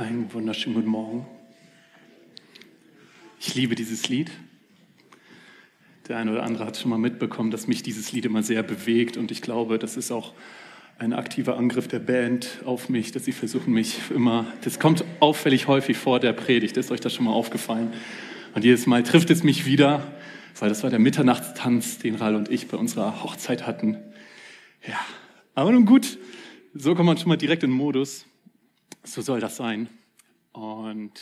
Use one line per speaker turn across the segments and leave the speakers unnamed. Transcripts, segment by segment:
Einen wunderschönen guten Morgen. Ich liebe dieses Lied. Der eine oder andere hat schon mal mitbekommen, dass mich dieses Lied immer sehr bewegt und ich glaube, das ist auch ein aktiver Angriff der Band auf mich, dass sie versuchen mich immer, das kommt auffällig häufig vor der Predigt, ist euch das schon mal aufgefallen? Und jedes Mal trifft es mich wieder, weil das war der Mitternachtstanz, den Ral und ich bei unserer Hochzeit hatten. Ja, aber nun gut, so kommt man schon mal direkt in den Modus. So soll das sein. Und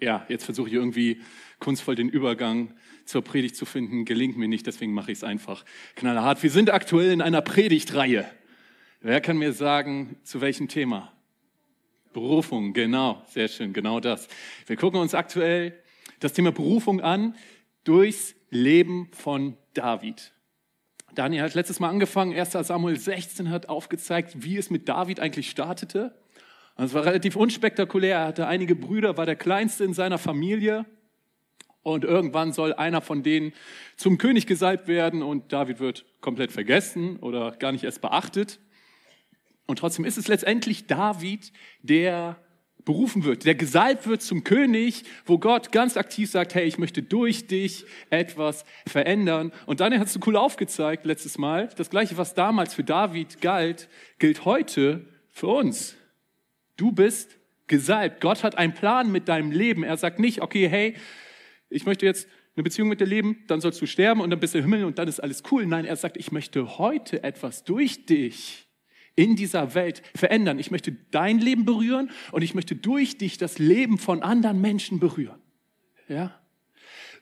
ja, jetzt versuche ich irgendwie kunstvoll den Übergang zur Predigt zu finden. Gelingt mir nicht, deswegen mache ich es einfach knallhart. Wir sind aktuell in einer Predigtreihe. Wer kann mir sagen, zu welchem Thema? Berufung, genau, sehr schön, genau das. Wir gucken uns aktuell das Thema Berufung an durchs Leben von David. Daniel hat letztes Mal angefangen, 1. Samuel 16 hat aufgezeigt, wie es mit David eigentlich startete. Und es war relativ unspektakulär. Er hatte einige Brüder, war der kleinste in seiner Familie. Und irgendwann soll einer von denen zum König gesalbt werden und David wird komplett vergessen oder gar nicht erst beachtet. Und trotzdem ist es letztendlich David, der berufen wird, der gesalbt wird zum König, wo Gott ganz aktiv sagt, hey, ich möchte durch dich etwas verändern. Und dann hast du cool aufgezeigt letztes Mal, das gleiche, was damals für David galt, gilt heute für uns. Du bist gesalbt. Gott hat einen Plan mit deinem Leben. Er sagt nicht, okay, hey, ich möchte jetzt eine Beziehung mit dir leben, dann sollst du sterben und dann bist du im Himmel und dann ist alles cool. Nein, er sagt, ich möchte heute etwas durch dich in dieser Welt verändern. Ich möchte dein Leben berühren und ich möchte durch dich das Leben von anderen Menschen berühren. Ja?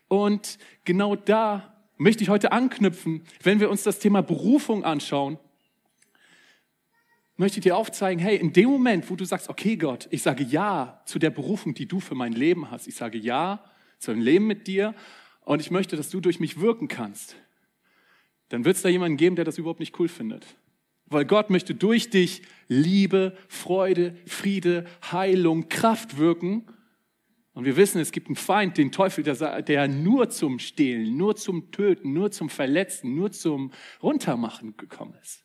Und genau da möchte ich heute anknüpfen, wenn wir uns das Thema Berufung anschauen möchte dir aufzeigen, hey, in dem Moment, wo du sagst, okay Gott, ich sage ja zu der Berufung, die du für mein Leben hast, ich sage ja zu einem Leben mit dir und ich möchte, dass du durch mich wirken kannst, dann wird es da jemanden geben, der das überhaupt nicht cool findet. Weil Gott möchte durch dich Liebe, Freude, Friede, Heilung, Kraft wirken. Und wir wissen, es gibt einen Feind, den Teufel, der nur zum Stehlen, nur zum Töten, nur zum Verletzen, nur zum Runtermachen gekommen ist.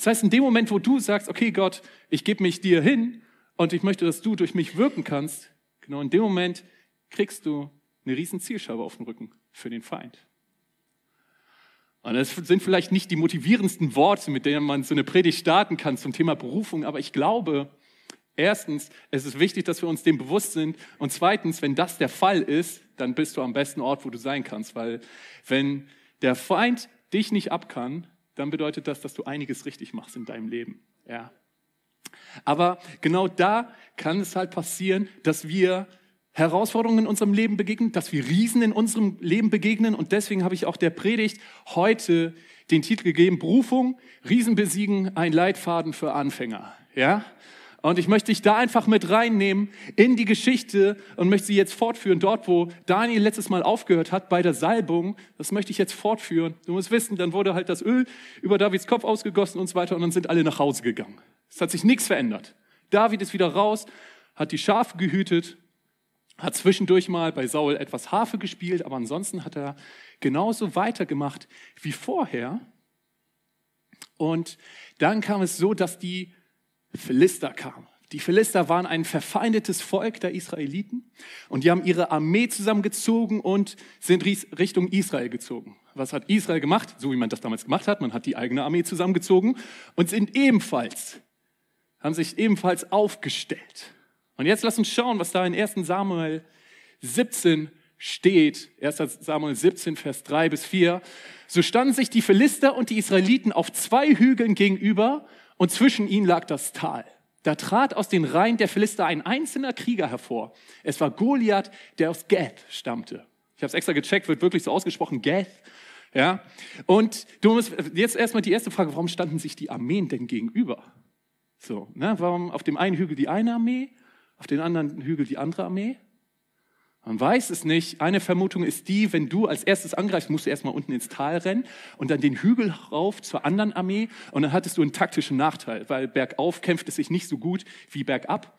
Das heißt, in dem Moment, wo du sagst, okay Gott, ich gebe mich dir hin und ich möchte, dass du durch mich wirken kannst, genau in dem Moment kriegst du eine riesen Zielscheibe auf den Rücken für den Feind. Und das sind vielleicht nicht die motivierendsten Worte, mit denen man so eine Predigt starten kann zum Thema Berufung, aber ich glaube, erstens, es ist wichtig, dass wir uns dem bewusst sind. Und zweitens, wenn das der Fall ist, dann bist du am besten Ort, wo du sein kannst. Weil wenn der Feind dich nicht abkann, dann bedeutet das, dass du einiges richtig machst in deinem Leben. Ja. Aber genau da kann es halt passieren, dass wir Herausforderungen in unserem Leben begegnen, dass wir Riesen in unserem Leben begegnen. Und deswegen habe ich auch der Predigt heute den Titel gegeben, Berufung, Riesen besiegen, ein Leitfaden für Anfänger. Ja? Und ich möchte dich da einfach mit reinnehmen in die Geschichte und möchte sie jetzt fortführen. Dort, wo Daniel letztes Mal aufgehört hat bei der Salbung, das möchte ich jetzt fortführen. Du musst wissen, dann wurde halt das Öl über Davids Kopf ausgegossen und so weiter und dann sind alle nach Hause gegangen. Es hat sich nichts verändert. David ist wieder raus, hat die Schafe gehütet, hat zwischendurch mal bei Saul etwas Harfe gespielt, aber ansonsten hat er genauso weitergemacht wie vorher. Und dann kam es so, dass die Philister kamen. Die Philister waren ein verfeindetes Volk der Israeliten und die haben ihre Armee zusammengezogen und sind Richtung Israel gezogen. Was hat Israel gemacht? So wie man das damals gemacht hat. Man hat die eigene Armee zusammengezogen und sind ebenfalls, haben sich ebenfalls aufgestellt. Und jetzt lass uns schauen, was da in 1 Samuel 17 steht. 1 Samuel 17, Vers 3 bis 4. So standen sich die Philister und die Israeliten auf zwei Hügeln gegenüber und zwischen ihnen lag das Tal. Da trat aus den Reihen der Philister ein einzelner Krieger hervor. Es war Goliath, der aus Gath stammte. Ich habe es extra gecheckt, wird wirklich so ausgesprochen, Gath. Ja? Und du musst jetzt erstmal die erste Frage, warum standen sich die Armeen denn gegenüber? So, ne? Warum auf dem einen Hügel die eine Armee, auf dem anderen Hügel die andere Armee? Man weiß es nicht. Eine Vermutung ist die, wenn du als erstes angreifst, musst du erstmal unten ins Tal rennen und dann den Hügel rauf zur anderen Armee und dann hattest du einen taktischen Nachteil, weil bergauf kämpft es sich nicht so gut wie bergab.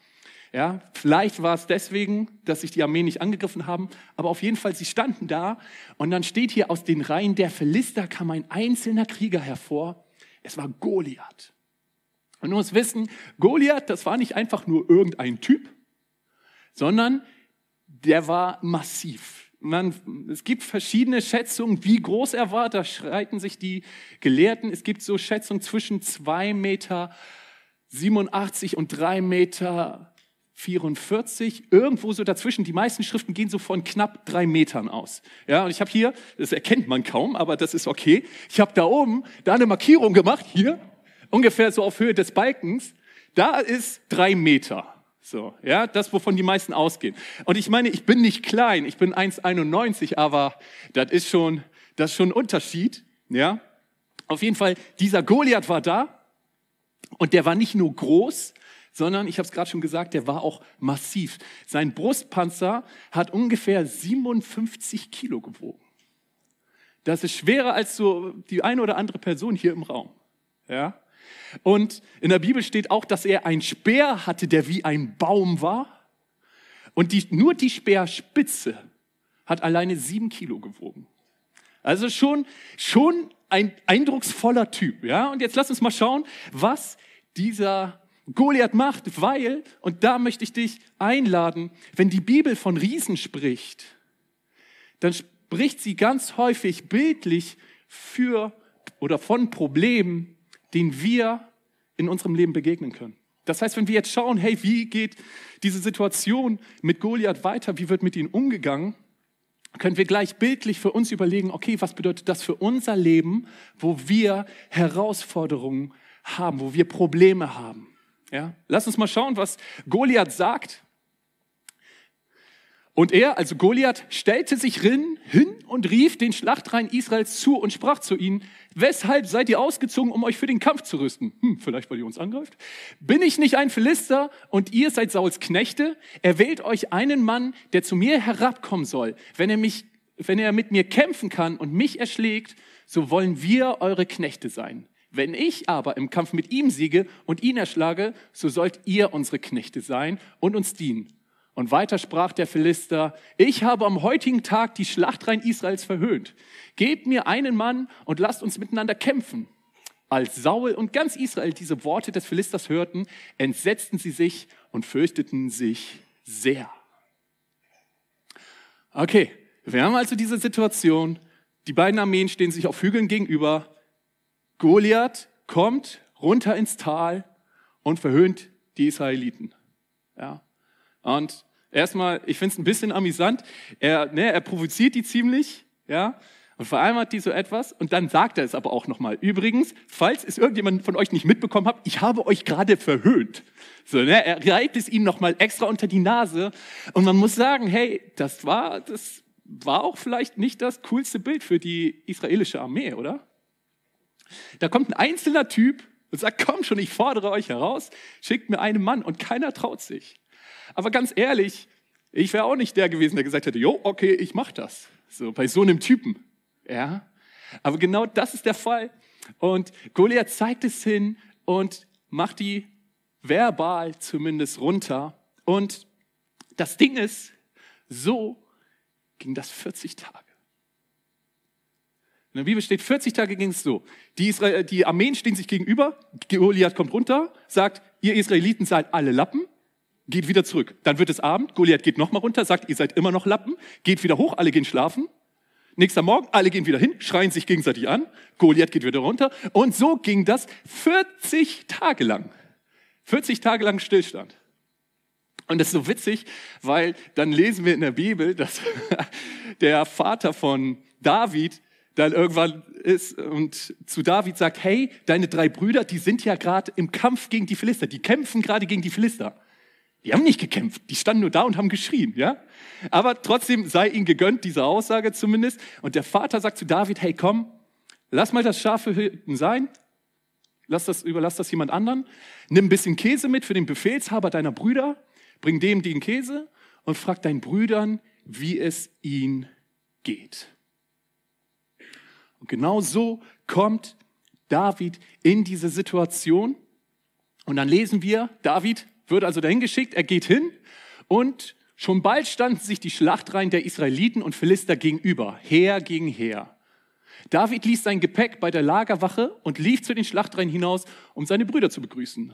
Ja, vielleicht war es deswegen, dass sich die Armeen nicht angegriffen haben, aber auf jeden Fall, sie standen da und dann steht hier aus den Reihen der Philister kam ein einzelner Krieger hervor. Es war Goliath. Und du musst wissen, Goliath, das war nicht einfach nur irgendein Typ, sondern der war massiv. Man, es gibt verschiedene Schätzungen, wie groß er war. Da schreiten sich die Gelehrten. Es gibt so Schätzungen zwischen zwei Meter 87 und drei Meter 44, irgendwo so dazwischen. Die meisten Schriften gehen so von knapp drei Metern aus. Ja, und ich habe hier, das erkennt man kaum, aber das ist okay. Ich habe da oben da eine Markierung gemacht, hier, ungefähr so auf Höhe des Balkens. Da ist drei Meter. So, ja, das, wovon die meisten ausgehen. Und ich meine, ich bin nicht klein, ich bin 1,91, aber das ist schon, das ist schon ein Unterschied, ja. Auf jeden Fall, dieser Goliath war da und der war nicht nur groß, sondern, ich habe es gerade schon gesagt, der war auch massiv. Sein Brustpanzer hat ungefähr 57 Kilo gewogen. Das ist schwerer als so die eine oder andere Person hier im Raum. Ja? Und in der Bibel steht auch, dass er ein Speer hatte, der wie ein Baum war. Und die, nur die Speerspitze hat alleine sieben Kilo gewogen. Also schon, schon ein eindrucksvoller Typ. Ja? Und jetzt lass uns mal schauen, was dieser Goliath macht, weil, und da möchte ich dich einladen, wenn die Bibel von Riesen spricht, dann spricht sie ganz häufig bildlich für oder von Problemen, denen wir in unserem Leben begegnen können. Das heißt, wenn wir jetzt schauen, hey, wie geht diese Situation mit Goliath weiter, wie wird mit ihm umgegangen, können wir gleich bildlich für uns überlegen, okay, was bedeutet das für unser Leben, wo wir Herausforderungen haben, wo wir Probleme haben. Ja? Lass uns mal schauen, was Goliath sagt. Und er, also Goliath, stellte sich hin, und rief den Schlachtreihen Israels zu und sprach zu ihnen, weshalb seid ihr ausgezogen, um euch für den Kampf zu rüsten? Hm, vielleicht, weil ihr uns angreift? Bin ich nicht ein Philister und ihr seid Sauls Knechte? Er wählt euch einen Mann, der zu mir herabkommen soll. Wenn er mich, wenn er mit mir kämpfen kann und mich erschlägt, so wollen wir eure Knechte sein. Wenn ich aber im Kampf mit ihm siege und ihn erschlage, so sollt ihr unsere Knechte sein und uns dienen. Und weiter sprach der Philister, ich habe am heutigen Tag die Schlachtreihen Israels verhöhnt. Gebt mir einen Mann und lasst uns miteinander kämpfen. Als Saul und ganz Israel diese Worte des Philisters hörten, entsetzten sie sich und fürchteten sich sehr. Okay, wir haben also diese Situation. Die beiden Armeen stehen sich auf Hügeln gegenüber. Goliath kommt runter ins Tal und verhöhnt die Israeliten. Ja. Und erstmal, ich finde es ein bisschen amüsant. Er, ne, er provoziert die ziemlich, ja. Und hat die so etwas und dann sagt er es aber auch nochmal. Übrigens, falls es irgendjemand von euch nicht mitbekommen hat, ich habe euch gerade verhöhnt. So, ne, er reibt es ihm nochmal extra unter die Nase und man muss sagen, hey, das war, das war auch vielleicht nicht das coolste Bild für die israelische Armee, oder? Da kommt ein einzelner Typ und sagt, komm schon, ich fordere euch heraus, schickt mir einen Mann und keiner traut sich. Aber ganz ehrlich, ich wäre auch nicht der gewesen, der gesagt hätte, jo, okay, ich mach das. So, bei so einem Typen. Ja. Aber genau das ist der Fall. Und Goliath zeigt es hin und macht die verbal zumindest runter. Und das Ding ist, so ging das 40 Tage. In der Bibel steht, 40 Tage ging es so. Die, Israel, die Armeen stehen sich gegenüber, Goliath kommt runter, sagt, ihr Israeliten seid alle Lappen, geht wieder zurück. Dann wird es Abend, Goliath geht nochmal runter, sagt, ihr seid immer noch Lappen, geht wieder hoch, alle gehen schlafen. Nächster Morgen, alle gehen wieder hin, schreien sich gegenseitig an, Goliath geht wieder runter. Und so ging das 40 Tage lang. 40 Tage lang Stillstand. Und das ist so witzig, weil dann lesen wir in der Bibel, dass der Vater von David dann irgendwann ist und zu David sagt, hey, deine drei Brüder, die sind ja gerade im Kampf gegen die Philister, die kämpfen gerade gegen die Philister. Die haben nicht gekämpft, die standen nur da und haben geschrien, ja? Aber trotzdem sei ihnen gegönnt, diese Aussage zumindest. Und der Vater sagt zu David, hey, komm, lass mal das scharfe Hüten sein, lass das, überlass das jemand anderen, nimm ein bisschen Käse mit für den Befehlshaber deiner Brüder, bring dem den Käse und frag deinen Brüdern, wie es ihnen geht. Und genau so kommt David in diese Situation. Und dann lesen wir, David wird also dahin geschickt, er geht hin und schon bald standen sich die Schlachtreihen der Israeliten und Philister gegenüber, Heer gegen Heer. David ließ sein Gepäck bei der Lagerwache und lief zu den Schlachtreihen hinaus, um seine Brüder zu begrüßen.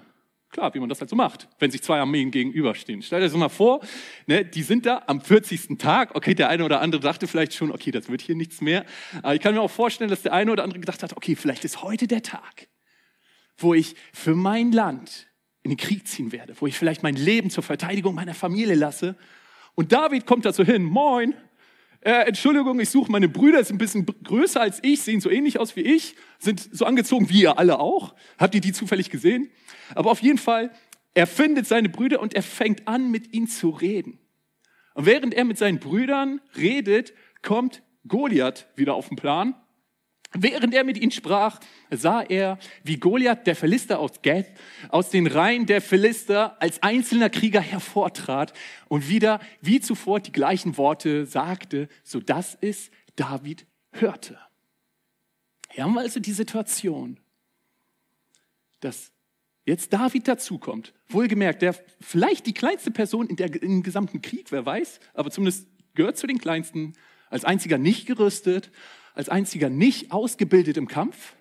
Klar, wie man das halt so macht, wenn sich zwei Armeen gegenüberstehen. Stell dir das mal vor, ne, die sind da am 40. Tag. Okay, der eine oder andere dachte vielleicht schon, okay, das wird hier nichts mehr. Aber ich kann mir auch vorstellen, dass der eine oder andere gedacht hat, okay, vielleicht ist heute der Tag, wo ich für mein Land in den Krieg ziehen werde, wo ich vielleicht mein Leben zur Verteidigung meiner Familie lasse. Und David kommt da so hin, moin, äh, Entschuldigung, ich suche meine Brüder, sind ein bisschen größer als ich, sehen so ähnlich aus wie ich, sind so angezogen wie ihr alle auch. Habt ihr die zufällig gesehen? Aber auf jeden Fall, er findet seine Brüder und er fängt an, mit ihnen zu reden. Und während er mit seinen Brüdern redet, kommt Goliath wieder auf den Plan Während er mit ihnen sprach, sah er, wie Goliath, der Philister aus Gath, aus den Reihen der Philister als einzelner Krieger hervortrat und wieder wie zuvor die gleichen Worte sagte, so dass es David hörte. Hier haben wir also die Situation, dass jetzt David dazukommt. Wohlgemerkt, der vielleicht die kleinste Person in der, im gesamten Krieg, wer weiß, aber zumindest gehört zu den kleinsten, als einziger nicht gerüstet, als einziger nicht ausgebildet im Kampf.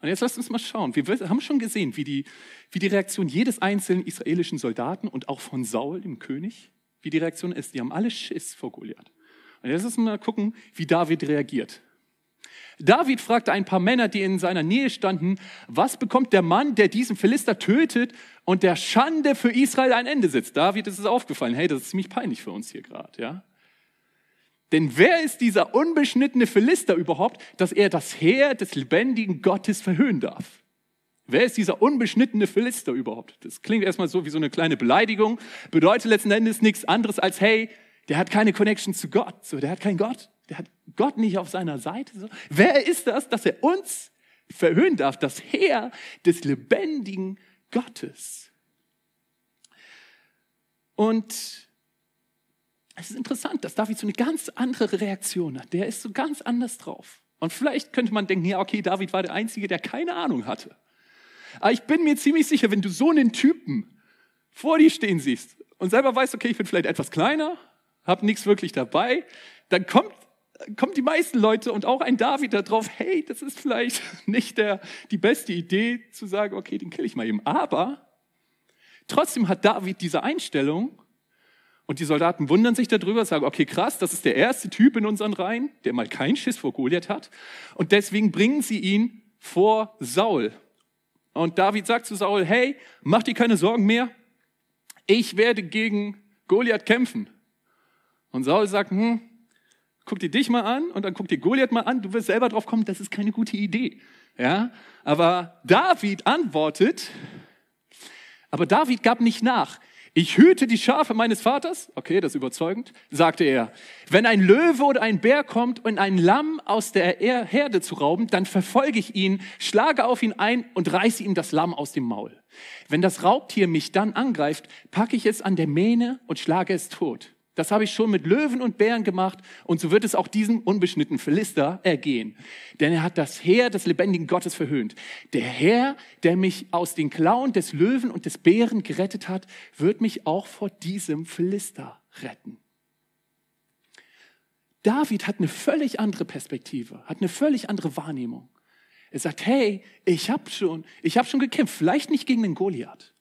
Und jetzt lasst uns mal schauen. Wir haben schon gesehen, wie die, wie die Reaktion jedes einzelnen israelischen Soldaten und auch von Saul, dem König, wie die Reaktion ist. Die haben alle Schiss vor Goliath. Und jetzt lassen wir mal gucken, wie David reagiert. David fragte ein paar Männer, die in seiner Nähe standen, was bekommt der Mann, der diesen Philister tötet und der Schande für Israel ein Ende setzt? David ist es aufgefallen, hey, das ist ziemlich peinlich für uns hier gerade, ja? Denn wer ist dieser unbeschnittene Philister überhaupt, dass er das Heer des lebendigen Gottes verhöhnen darf? Wer ist dieser unbeschnittene Philister überhaupt? Das klingt erstmal so wie so eine kleine Beleidigung, bedeutet letzten Endes nichts anderes als, hey, der hat keine Connection zu Gott, so, der hat keinen Gott, der hat Gott nicht auf seiner Seite. So. Wer ist das, dass er uns verhöhnen darf, das Heer des lebendigen Gottes? Und es ist interessant, dass David so eine ganz andere Reaktion hat. Der ist so ganz anders drauf. Und vielleicht könnte man denken, ja, okay, David war der Einzige, der keine Ahnung hatte. Aber ich bin mir ziemlich sicher, wenn du so einen Typen vor dir stehen siehst und selber weißt, okay, ich bin vielleicht etwas kleiner, habe nichts wirklich dabei, dann kommt, kommen die meisten Leute und auch ein David da drauf, hey, das ist vielleicht nicht der, die beste Idee zu sagen, okay, den kill ich mal eben. Aber trotzdem hat David diese Einstellung und die Soldaten wundern sich darüber, sagen, okay, krass, das ist der erste Typ in unseren Reihen, der mal keinen Schiss vor Goliath hat. Und deswegen bringen sie ihn vor Saul. Und David sagt zu Saul, hey, mach dir keine Sorgen mehr. Ich werde gegen Goliath kämpfen. Und Saul sagt, hm, guck dir dich mal an und dann guck dir Goliath mal an. Du wirst selber drauf kommen, das ist keine gute Idee. Ja, aber David antwortet, aber David gab nicht nach. Ich hüte die Schafe meines Vaters. Okay, das ist überzeugend, sagte er. Wenn ein Löwe oder ein Bär kommt, um ein Lamm aus der Herde zu rauben, dann verfolge ich ihn, schlage auf ihn ein und reiße ihm das Lamm aus dem Maul. Wenn das Raubtier mich dann angreift, packe ich es an der Mähne und schlage es tot. Das habe ich schon mit Löwen und Bären gemacht und so wird es auch diesem unbeschnittenen Philister ergehen. Denn er hat das Heer des lebendigen Gottes verhöhnt. Der Herr, der mich aus den Klauen des Löwen und des Bären gerettet hat, wird mich auch vor diesem Philister retten. David hat eine völlig andere Perspektive, hat eine völlig andere Wahrnehmung. Er sagt, hey, ich habe schon, ich habe schon gekämpft, vielleicht nicht gegen den Goliath,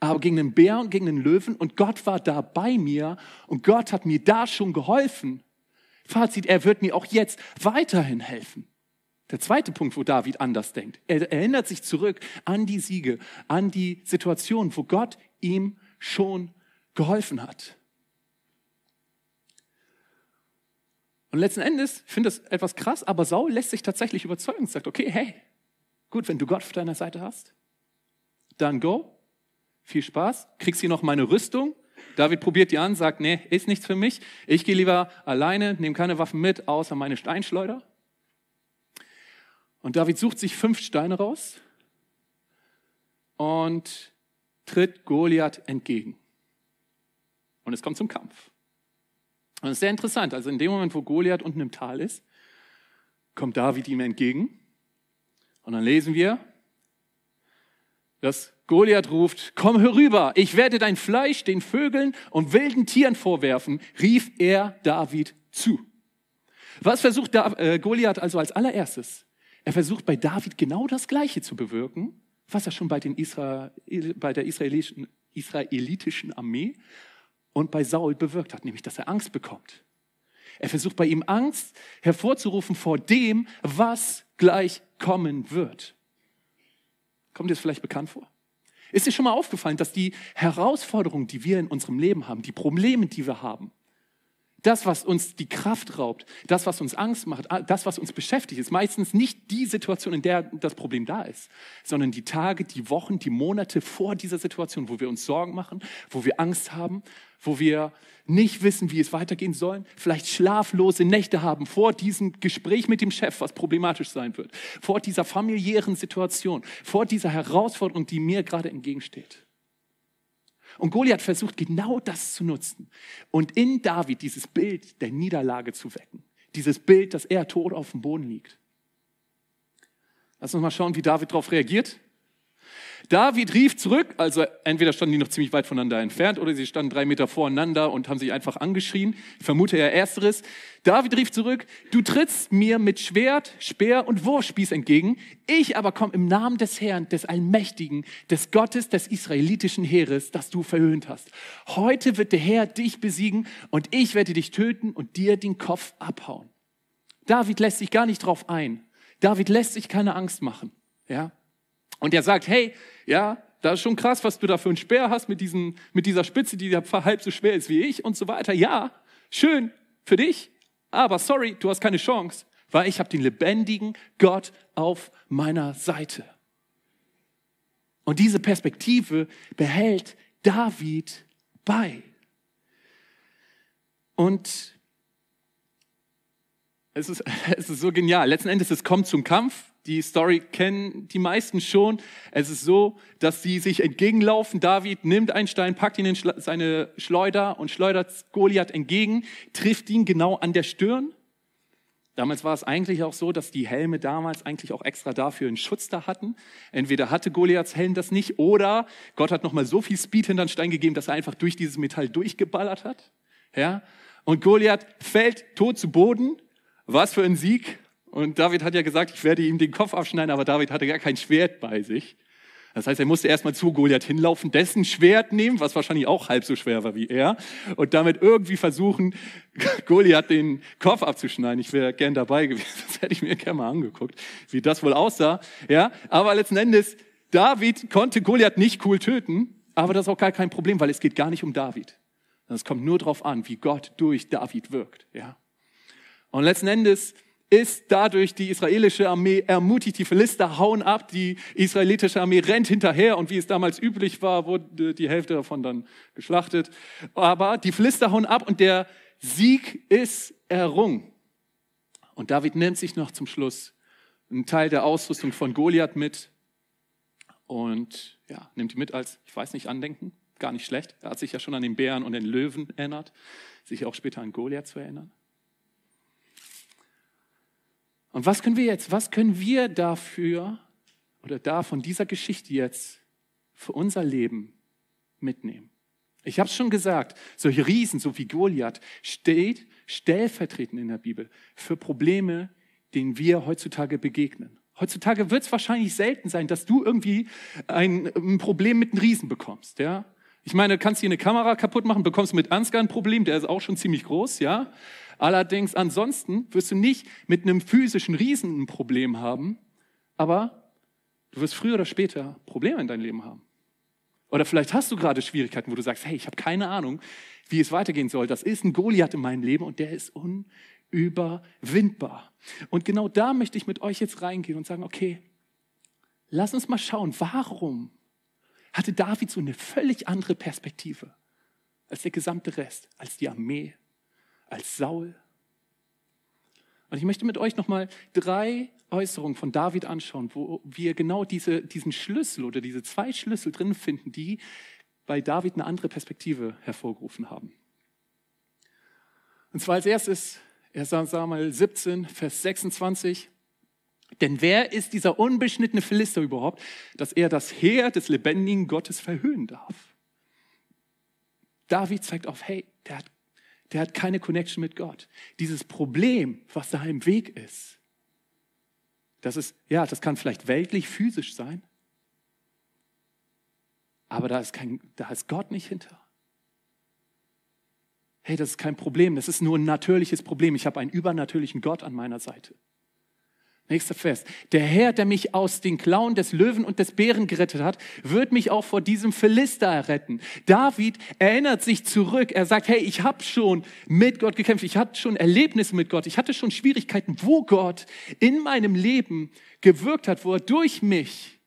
aber gegen den Bär und gegen den Löwen und Gott war da bei mir und Gott hat mir da schon geholfen. Fazit, er wird mir auch jetzt weiterhin helfen. Der zweite Punkt, wo David anders denkt. Er erinnert sich zurück an die Siege, an die Situation, wo Gott ihm schon geholfen hat. Und letzten Endes, ich finde das etwas krass, aber Saul lässt sich tatsächlich überzeugen und sagt, okay, hey, gut, wenn du Gott auf deiner Seite hast, dann go, viel Spaß, kriegst hier noch meine Rüstung. David probiert die an, sagt, nee, ist nichts für mich. Ich gehe lieber alleine, nehme keine Waffen mit, außer meine Steinschleuder. Und David sucht sich fünf Steine raus und tritt Goliath entgegen. Und es kommt zum Kampf. Und es ist sehr interessant. Also in dem Moment, wo Goliath unten im Tal ist, kommt David ihm entgegen. Und dann lesen wir, dass Goliath ruft, komm herüber, ich werde dein Fleisch den Vögeln und wilden Tieren vorwerfen, rief er David zu. Was versucht äh, Goliath also als allererstes? Er versucht bei David genau das Gleiche zu bewirken, was er schon bei, den Israel, bei der israelischen, israelitischen Armee und bei Saul bewirkt hat, nämlich dass er Angst bekommt. Er versucht bei ihm Angst hervorzurufen vor dem, was gleich kommen wird. Kommt dir das vielleicht bekannt vor? Ist dir schon mal aufgefallen, dass die Herausforderungen, die wir in unserem Leben haben, die Probleme, die wir haben, das, was uns die Kraft raubt, das, was uns Angst macht, das, was uns beschäftigt, ist meistens nicht die Situation, in der das Problem da ist, sondern die Tage, die Wochen, die Monate vor dieser Situation, wo wir uns Sorgen machen, wo wir Angst haben, wo wir nicht wissen, wie es weitergehen soll, vielleicht schlaflose Nächte haben vor diesem Gespräch mit dem Chef, was problematisch sein wird, vor dieser familiären Situation, vor dieser Herausforderung, die mir gerade entgegensteht. Und Goliath versucht genau das zu nutzen und in David dieses Bild der Niederlage zu wecken. Dieses Bild, dass er tot auf dem Boden liegt. Lass uns mal schauen, wie David darauf reagiert. David rief zurück, also entweder standen die noch ziemlich weit voneinander entfernt oder sie standen drei Meter voreinander und haben sich einfach angeschrien. Ich vermute eher ersteres. David rief zurück, du trittst mir mit Schwert, Speer und Wurfspieß entgegen. Ich aber komme im Namen des Herrn, des Allmächtigen, des Gottes des israelitischen Heeres, das du verhöhnt hast. Heute wird der Herr dich besiegen und ich werde dich töten und dir den Kopf abhauen. David lässt sich gar nicht drauf ein. David lässt sich keine Angst machen. Ja? Und er sagt, hey, ja, das ist schon krass, was du da für einen Speer hast mit, diesen, mit dieser Spitze, die halb so schwer ist wie ich und so weiter. Ja, schön für dich, aber sorry, du hast keine Chance, weil ich habe den lebendigen Gott auf meiner Seite. Und diese Perspektive behält David bei. Und es ist, es ist so genial. Letzten Endes, es kommt zum Kampf. Die Story kennen die meisten schon. Es ist so, dass sie sich entgegenlaufen. David nimmt einen Stein, packt ihn in seine Schleuder und schleudert Goliath entgegen, trifft ihn genau an der Stirn. Damals war es eigentlich auch so, dass die Helme damals eigentlich auch extra dafür einen Schutz da hatten. Entweder hatte Goliaths Helm das nicht oder Gott hat nochmal so viel Speed hinter den Stein gegeben, dass er einfach durch dieses Metall durchgeballert hat. Ja? Und Goliath fällt tot zu Boden. Was für ein Sieg. Und David hat ja gesagt, ich werde ihm den Kopf abschneiden, aber David hatte gar kein Schwert bei sich. Das heißt, er musste erstmal zu Goliath hinlaufen, dessen Schwert nehmen, was wahrscheinlich auch halb so schwer war wie er, und damit irgendwie versuchen, Goliath den Kopf abzuschneiden. Ich wäre gern dabei gewesen, das hätte ich mir gerne mal angeguckt, wie das wohl aussah. Ja, aber letzten Endes, David konnte Goliath nicht cool töten, aber das ist auch gar kein Problem, weil es geht gar nicht um David. Es kommt nur darauf an, wie Gott durch David wirkt. Ja. Und letzten Endes ist dadurch die israelische Armee ermutigt, die Philister hauen ab, die israelitische Armee rennt hinterher und wie es damals üblich war, wurde die Hälfte davon dann geschlachtet. Aber die Philister hauen ab und der Sieg ist errungen. Und David nimmt sich noch zum Schluss einen Teil der Ausrüstung von Goliath mit und ja, nimmt die mit als, ich weiß nicht, Andenken. Gar nicht schlecht. Er hat sich ja schon an den Bären und den Löwen erinnert, sich auch später an Goliath zu erinnern. Und was können wir jetzt, was können wir dafür oder da von dieser Geschichte jetzt für unser Leben mitnehmen? Ich habe es schon gesagt, solche Riesen, so wie Goliath, steht stellvertretend in der Bibel für Probleme, denen wir heutzutage begegnen. Heutzutage wird es wahrscheinlich selten sein, dass du irgendwie ein, ein Problem mit einem Riesen bekommst. Ja? Ich meine, kannst hier eine Kamera kaputt machen, bekommst mit Ansgar ein Problem, der ist auch schon ziemlich groß, ja. Allerdings ansonsten wirst du nicht mit einem physischen Riesen ein Problem haben, aber du wirst früher oder später Probleme in deinem Leben haben. Oder vielleicht hast du gerade Schwierigkeiten, wo du sagst, hey, ich habe keine Ahnung, wie es weitergehen soll. Das ist ein Goliath in meinem Leben und der ist unüberwindbar. Und genau da möchte ich mit euch jetzt reingehen und sagen, okay, lass uns mal schauen, warum hatte David so eine völlig andere Perspektive als der gesamte Rest, als die Armee, als Saul. Und ich möchte mit euch nochmal drei Äußerungen von David anschauen, wo wir genau diese, diesen Schlüssel oder diese zwei Schlüssel drin finden, die bei David eine andere Perspektive hervorgerufen haben. Und zwar als erstes, 1 Samuel 17, Vers 26. Denn wer ist dieser unbeschnittene Philister überhaupt, dass er das Heer des lebendigen Gottes verhöhnen darf? David zeigt auf, hey, der hat der hat keine Connection mit Gott. Dieses Problem, was da im Weg ist, das ist, ja, das kann vielleicht weltlich, physisch sein, aber da ist, kein, da ist Gott nicht hinter. Hey, das ist kein Problem, das ist nur ein natürliches Problem. Ich habe einen übernatürlichen Gott an meiner Seite. Nächster Vers. Der Herr, der mich aus den Klauen des Löwen und des Bären gerettet hat, wird mich auch vor diesem Philister retten. David erinnert sich zurück. Er sagt, hey, ich habe schon mit Gott gekämpft. Ich hatte schon Erlebnisse mit Gott. Ich hatte schon Schwierigkeiten, wo Gott in meinem Leben gewirkt hat, wo er durch mich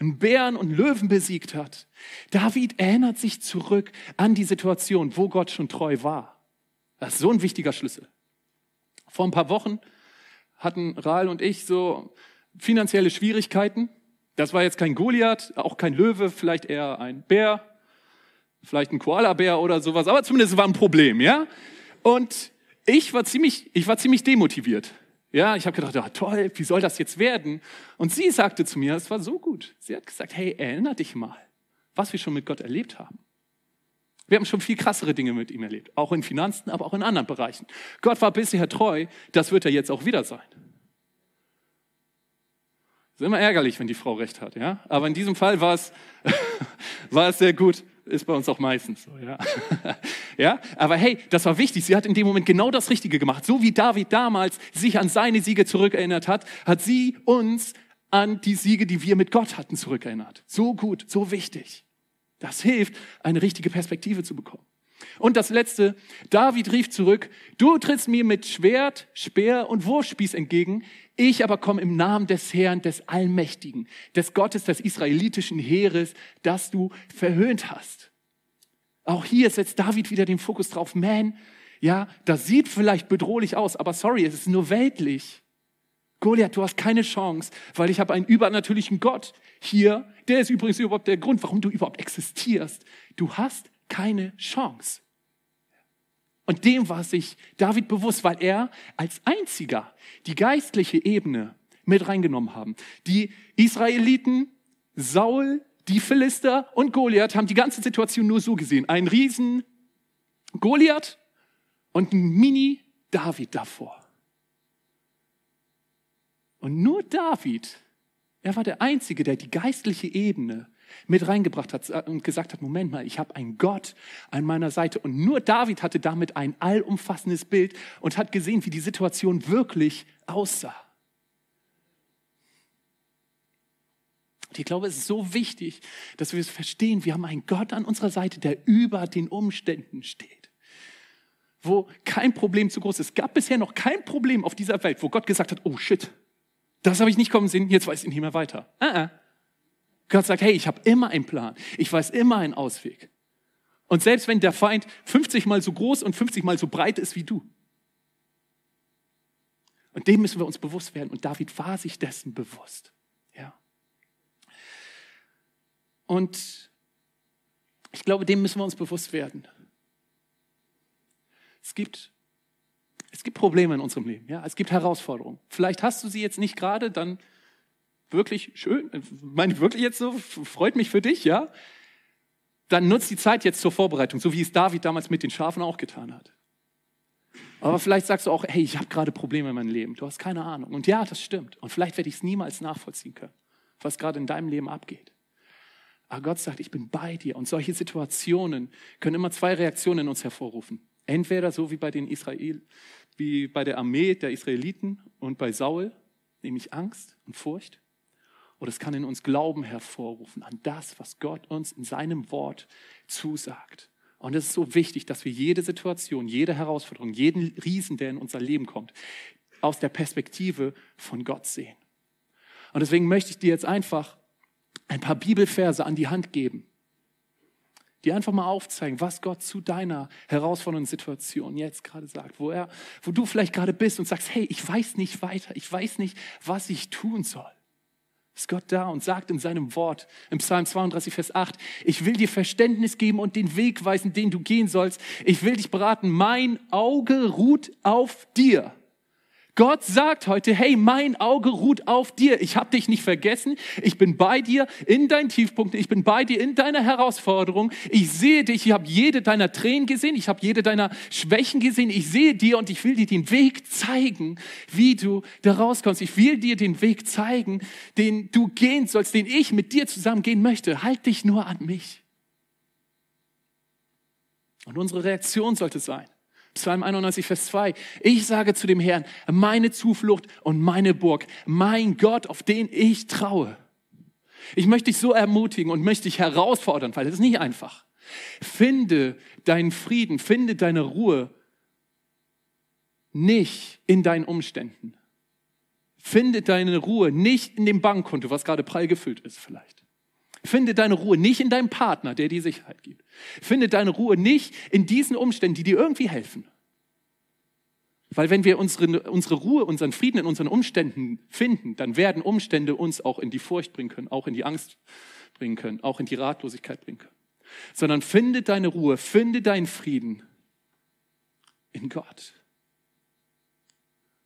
einen Bären und Löwen besiegt hat. David erinnert sich zurück an die Situation, wo Gott schon treu war. Das ist so ein wichtiger Schlüssel. Vor ein paar Wochen hatten Rahl und ich so finanzielle Schwierigkeiten. Das war jetzt kein Goliath, auch kein Löwe, vielleicht eher ein Bär, vielleicht ein Koala-Bär oder sowas, aber zumindest war ein Problem, ja? Und ich war ziemlich, ich war ziemlich demotiviert. Ja, ich habe gedacht, ja, toll, wie soll das jetzt werden? Und sie sagte zu mir, es war so gut. Sie hat gesagt, hey, erinner dich mal, was wir schon mit Gott erlebt haben. Wir haben schon viel krassere Dinge mit ihm erlebt, auch in Finanzen, aber auch in anderen Bereichen. Gott war bisher treu, das wird er jetzt auch wieder sein. Ist immer ärgerlich, wenn die Frau recht hat, ja. Aber in diesem Fall war es, war es sehr gut. Ist bei uns auch meistens so, ja. ja. Aber hey, das war wichtig. Sie hat in dem Moment genau das Richtige gemacht. So wie David damals sich an seine Siege zurückerinnert hat, hat sie uns an die Siege, die wir mit Gott hatten, zurückerinnert. So gut, so wichtig. Das hilft, eine richtige Perspektive zu bekommen. Und das letzte, David rief zurück, du trittst mir mit Schwert, Speer und Wurfspieß entgegen, ich aber komme im Namen des Herrn, des Allmächtigen, des Gottes des israelitischen Heeres, das du verhöhnt hast. Auch hier setzt David wieder den Fokus drauf, man, ja, das sieht vielleicht bedrohlich aus, aber sorry, es ist nur weltlich. Goliath, du hast keine Chance, weil ich habe einen übernatürlichen Gott hier. Der ist übrigens überhaupt der Grund, warum du überhaupt existierst. Du hast keine Chance. Und dem war sich David bewusst, weil er als einziger die geistliche Ebene mit reingenommen haben. Die Israeliten, Saul, die Philister und Goliath haben die ganze Situation nur so gesehen. Ein Riesen Goliath und ein Mini David davor. Und nur David, er war der Einzige, der die geistliche Ebene mit reingebracht hat und gesagt hat, Moment mal, ich habe einen Gott an meiner Seite. Und nur David hatte damit ein allumfassendes Bild und hat gesehen, wie die Situation wirklich aussah. Und ich glaube, es ist so wichtig, dass wir es verstehen. Wir haben einen Gott an unserer Seite, der über den Umständen steht. Wo kein Problem zu groß ist. Es gab bisher noch kein Problem auf dieser Welt, wo Gott gesagt hat, oh shit, das habe ich nicht kommen sehen, jetzt weiß ich nicht mehr weiter. Uh -uh. Gott sagt, hey, ich habe immer einen Plan. Ich weiß immer einen Ausweg. Und selbst wenn der Feind 50 mal so groß und 50 mal so breit ist wie du. Und dem müssen wir uns bewusst werden. Und David war sich dessen bewusst. Ja. Und ich glaube, dem müssen wir uns bewusst werden. Es gibt es gibt Probleme in unserem Leben, ja, es gibt Herausforderungen. Vielleicht hast du sie jetzt nicht gerade, dann wirklich schön, meine ich wirklich jetzt so, freut mich für dich, ja. Dann nutzt die Zeit jetzt zur Vorbereitung, so wie es David damals mit den Schafen auch getan hat. Aber vielleicht sagst du auch, hey, ich habe gerade Probleme in meinem Leben. Du hast keine Ahnung. Und ja, das stimmt. Und vielleicht werde ich es niemals nachvollziehen können, was gerade in deinem Leben abgeht. Aber Gott sagt, ich bin bei dir. Und solche Situationen können immer zwei Reaktionen in uns hervorrufen. Entweder so wie bei den Israel, wie bei der Armee der Israeliten und bei Saul, nämlich Angst und Furcht. Oder es kann in uns Glauben hervorrufen an das, was Gott uns in seinem Wort zusagt. Und es ist so wichtig, dass wir jede Situation, jede Herausforderung, jeden Riesen, der in unser Leben kommt, aus der Perspektive von Gott sehen. Und deswegen möchte ich dir jetzt einfach ein paar Bibelverse an die Hand geben, die einfach mal aufzeigen, was Gott zu deiner herausfordernden Situation jetzt gerade sagt, wo er, wo du vielleicht gerade bist und sagst, hey, ich weiß nicht weiter, ich weiß nicht, was ich tun soll. Ist Gott da und sagt in seinem Wort, im Psalm 32, Vers 8, ich will dir Verständnis geben und den Weg weisen, den du gehen sollst. Ich will dich beraten. Mein Auge ruht auf dir. Gott sagt heute, hey, mein Auge ruht auf dir. Ich habe dich nicht vergessen. Ich bin bei dir in deinen Tiefpunkten. Ich bin bei dir in deiner Herausforderung. Ich sehe dich. Ich habe jede deiner Tränen gesehen. Ich habe jede deiner Schwächen gesehen. Ich sehe dir und ich will dir den Weg zeigen, wie du da rauskommst. Ich will dir den Weg zeigen, den du gehen sollst, den ich mit dir zusammen gehen möchte. Halt dich nur an mich. Und unsere Reaktion sollte sein, Psalm 91, Vers 2. Ich sage zu dem Herrn, meine Zuflucht und meine Burg, mein Gott, auf den ich traue. Ich möchte dich so ermutigen und möchte dich herausfordern, weil es ist nicht einfach. Finde deinen Frieden, finde deine Ruhe nicht in deinen Umständen. Finde deine Ruhe nicht in dem Bankkonto, was gerade prall gefüllt ist vielleicht. Finde deine Ruhe nicht in deinem Partner, der dir Sicherheit gibt. Finde deine Ruhe nicht in diesen Umständen, die dir irgendwie helfen. Weil wenn wir unsere, unsere Ruhe, unseren Frieden in unseren Umständen finden, dann werden Umstände uns auch in die Furcht bringen können, auch in die Angst bringen können, auch in die Ratlosigkeit bringen können. Sondern finde deine Ruhe, finde deinen Frieden in Gott.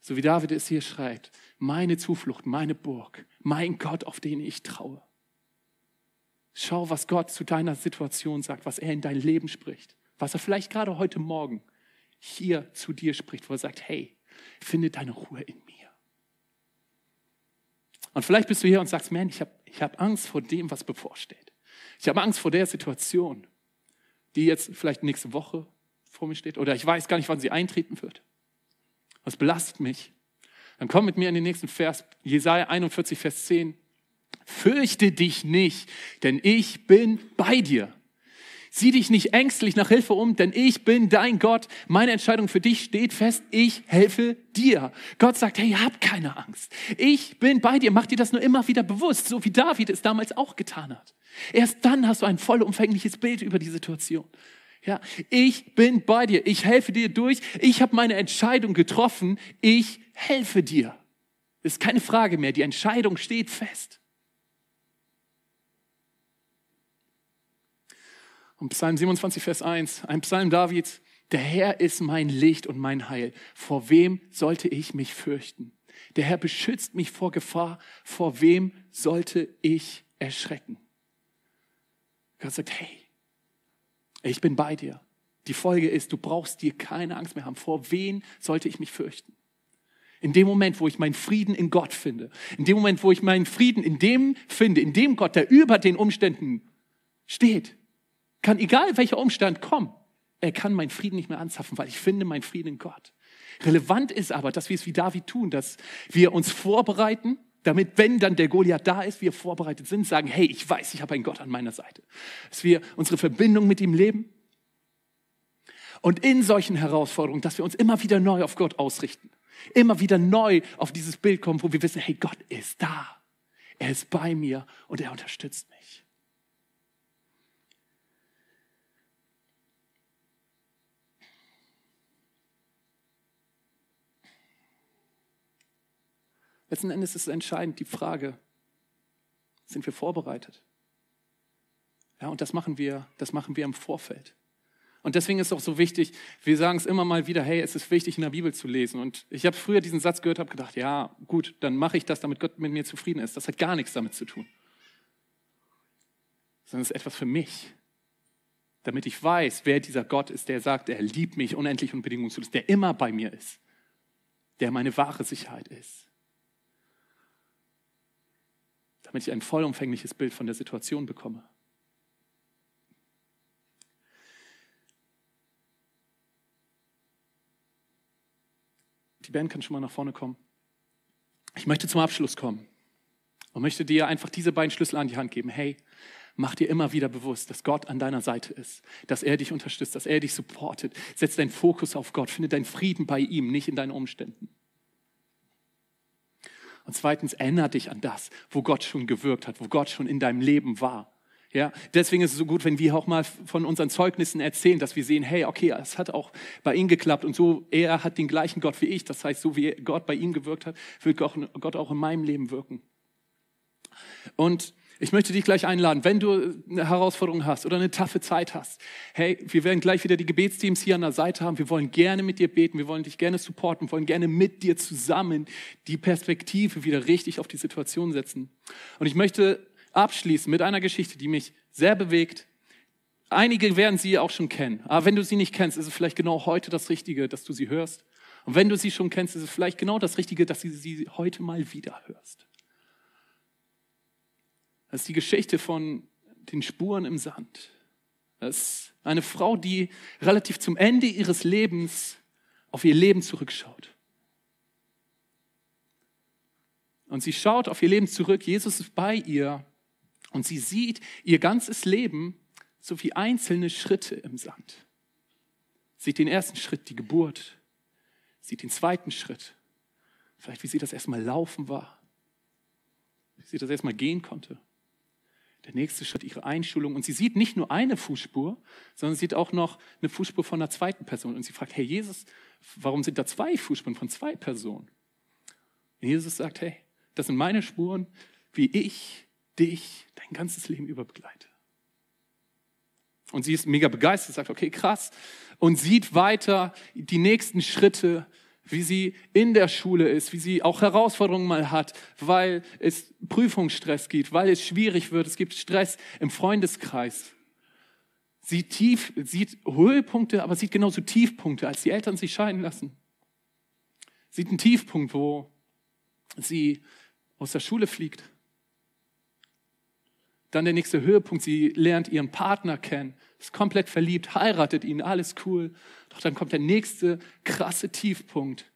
So wie David es hier schreibt, meine Zuflucht, meine Burg, mein Gott, auf den ich traue. Schau, was Gott zu deiner Situation sagt, was er in dein Leben spricht, was er vielleicht gerade heute Morgen hier zu dir spricht, wo er sagt, hey, finde deine Ruhe in mir. Und vielleicht bist du hier und sagst, man, ich habe ich hab Angst vor dem, was bevorsteht. Ich habe Angst vor der Situation, die jetzt vielleicht nächste Woche vor mir steht oder ich weiß gar nicht, wann sie eintreten wird. Das belastet mich. Dann komm mit mir in den nächsten Vers, Jesaja 41, Vers 10. Fürchte dich nicht, denn ich bin bei dir. Sieh dich nicht ängstlich nach Hilfe um, denn ich bin dein Gott. Meine Entscheidung für dich steht fest. Ich helfe dir. Gott sagt, hey, hab keine Angst. Ich bin bei dir. Mach dir das nur immer wieder bewusst, so wie David es damals auch getan hat. Erst dann hast du ein vollumfängliches Bild über die Situation. Ja, ich bin bei dir. Ich helfe dir durch. Ich habe meine Entscheidung getroffen. Ich helfe dir. Ist keine Frage mehr. Die Entscheidung steht fest. Und Psalm 27, Vers 1, ein Psalm Davids, der Herr ist mein Licht und mein Heil. Vor wem sollte ich mich fürchten? Der Herr beschützt mich vor Gefahr. Vor wem sollte ich erschrecken? Gott sagt, hey, ich bin bei dir. Die Folge ist, du brauchst dir keine Angst mehr haben. Vor wen sollte ich mich fürchten? In dem Moment, wo ich meinen Frieden in Gott finde, in dem Moment, wo ich meinen Frieden in dem finde, in dem Gott, der über den Umständen steht, kann egal welcher Umstand kommen, er kann meinen Frieden nicht mehr anzapfen, weil ich finde meinen Frieden in Gott. Relevant ist aber, dass wir es wie David tun, dass wir uns vorbereiten, damit, wenn dann der Goliath da ist, wir vorbereitet sind, sagen, hey, ich weiß, ich habe einen Gott an meiner Seite. Dass wir unsere Verbindung mit ihm leben. Und in solchen Herausforderungen, dass wir uns immer wieder neu auf Gott ausrichten. Immer wieder neu auf dieses Bild kommen, wo wir wissen, hey, Gott ist da. Er ist bei mir und er unterstützt mich. Letzten Endes ist entscheidend die Frage, sind wir vorbereitet? Ja, und das machen wir, das machen wir im Vorfeld. Und deswegen ist es auch so wichtig, wir sagen es immer mal wieder, hey, es ist wichtig, in der Bibel zu lesen. Und ich habe früher diesen Satz gehört, habe gedacht, ja, gut, dann mache ich das, damit Gott mit mir zufrieden ist. Das hat gar nichts damit zu tun. Sondern es ist etwas für mich. Damit ich weiß, wer dieser Gott ist, der sagt, er liebt mich unendlich und bedingungslos, der immer bei mir ist, der meine wahre Sicherheit ist. Damit ich ein vollumfängliches Bild von der Situation bekomme. Die Band kann schon mal nach vorne kommen. Ich möchte zum Abschluss kommen und möchte dir einfach diese beiden Schlüssel an die Hand geben. Hey, mach dir immer wieder bewusst, dass Gott an deiner Seite ist, dass er dich unterstützt, dass er dich supportet. Setz deinen Fokus auf Gott, finde deinen Frieden bei ihm, nicht in deinen Umständen. Und zweitens, erinnere dich an das, wo Gott schon gewirkt hat, wo Gott schon in deinem Leben war. Ja, deswegen ist es so gut, wenn wir auch mal von unseren Zeugnissen erzählen, dass wir sehen, hey, okay, es hat auch bei ihm geklappt und so, er hat den gleichen Gott wie ich. Das heißt, so wie Gott bei ihm gewirkt hat, wird Gott auch in meinem Leben wirken. Und Ich möchte dich gleich einladen, wenn du eine Herausforderung hast oder eine taffe Zeit hast. Hey, wir werden gleich wieder die Gebetsteams hier an der Seite haben. Wir wollen gerne mit dir beten. Wir wollen dich gerne supporten. Wir wollen gerne mit dir zusammen die Perspektive wieder richtig auf die Situation setzen. Und ich möchte abschließen mit einer Geschichte, die mich sehr bewegt. Einige werden sie auch schon kennen. Aber wenn du sie nicht kennst, ist es vielleicht genau heute das Richtige, dass du sie hörst. Und wenn du sie schon kennst, ist es vielleicht genau das Richtige, dass du sie heute mal wieder hörst. Das ist die Geschichte von den Spuren im Sand. Das ist eine Frau, die relativ zum Ende ihres Lebens auf ihr Leben zurückschaut. Und sie schaut auf ihr Leben zurück, Jesus ist bei ihr und sie sieht ihr ganzes Leben so wie einzelne Schritte im Sand. Sieht den ersten Schritt, die Geburt, sieht den zweiten Schritt, vielleicht wie sie das erstmal laufen war, wie sie das erstmal gehen konnte der nächste Schritt, ihre Einschulung. Und sie sieht nicht nur eine Fußspur, sondern sie sieht auch noch eine Fußspur von einer zweiten Person. Und sie fragt, hey Jesus, warum sind da zwei Fußspuren von zwei Personen? Und Jesus sagt, hey, das sind meine Spuren, wie ich dich dein ganzes Leben über begleite. Und sie ist mega begeistert, sagt, okay, krass. Und sieht weiter die nächsten Schritte wie sie in der Schule ist, wie sie auch Herausforderungen mal hat, weil es Prüfungsstress gibt, weil es schwierig wird, es gibt Stress im Freundeskreis. Sie tief, sieht Höhepunkte, aber sieht genauso Tiefpunkte, als die Eltern sich scheiden lassen. Sieht einen Tiefpunkt, wo sie aus der Schule fliegt. Dann der nächste Höhepunkt, sie lernt ihren Partner kennen, ist komplett verliebt, heiratet ihn, alles cool. Doch dann kommt der nächste krasse Tiefpunkt.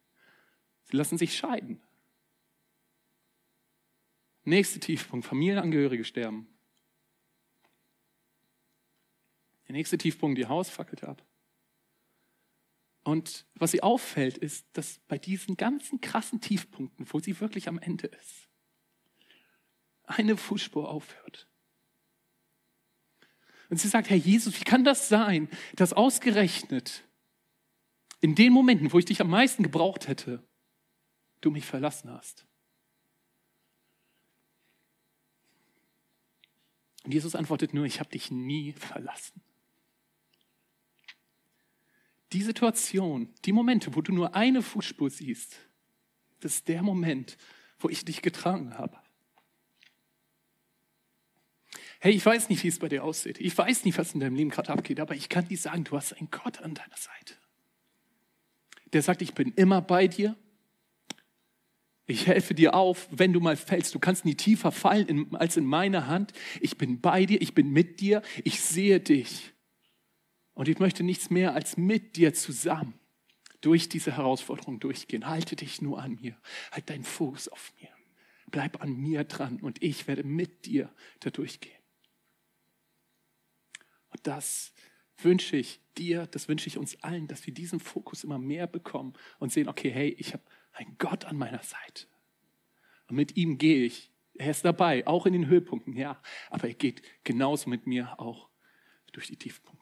Sie lassen sich scheiden. Nächster Tiefpunkt, Familienangehörige sterben. Der nächste Tiefpunkt, ihr Haus fackelt ab. Und was sie auffällt, ist, dass bei diesen ganzen krassen Tiefpunkten, wo sie wirklich am Ende ist, eine Fußspur aufhört. Und sie sagt, Herr Jesus, wie kann das sein, dass ausgerechnet in den Momenten, wo ich dich am meisten gebraucht hätte, du mich verlassen hast. Und Jesus antwortet nur, ich habe dich nie verlassen. Die Situation, die Momente, wo du nur eine Fußspur siehst, das ist der Moment, wo ich dich getragen habe. Hey, ich weiß nicht, wie es bei dir aussieht. Ich weiß nicht, was in deinem Leben gerade abgeht, aber ich kann dir sagen, du hast einen Gott an deiner Seite der sagt, ich bin immer bei dir. Ich helfe dir auf, wenn du mal fällst. Du kannst nie tiefer fallen in, als in meine Hand. Ich bin bei dir, ich bin mit dir, ich sehe dich. Und ich möchte nichts mehr als mit dir zusammen durch diese Herausforderung durchgehen. Halte dich nur an mir. Halt deinen Fuß auf mir. Bleib an mir dran und ich werde mit dir da durchgehen. Und das wünsche ich dir, das wünsche ich uns allen, dass wir diesen Fokus immer mehr bekommen und sehen, okay, hey, ich habe einen Gott an meiner Seite. Und mit ihm gehe ich. Er ist dabei, auch in den Höhepunkten, ja. Aber er geht genauso mit mir auch durch die Tiefpunkte.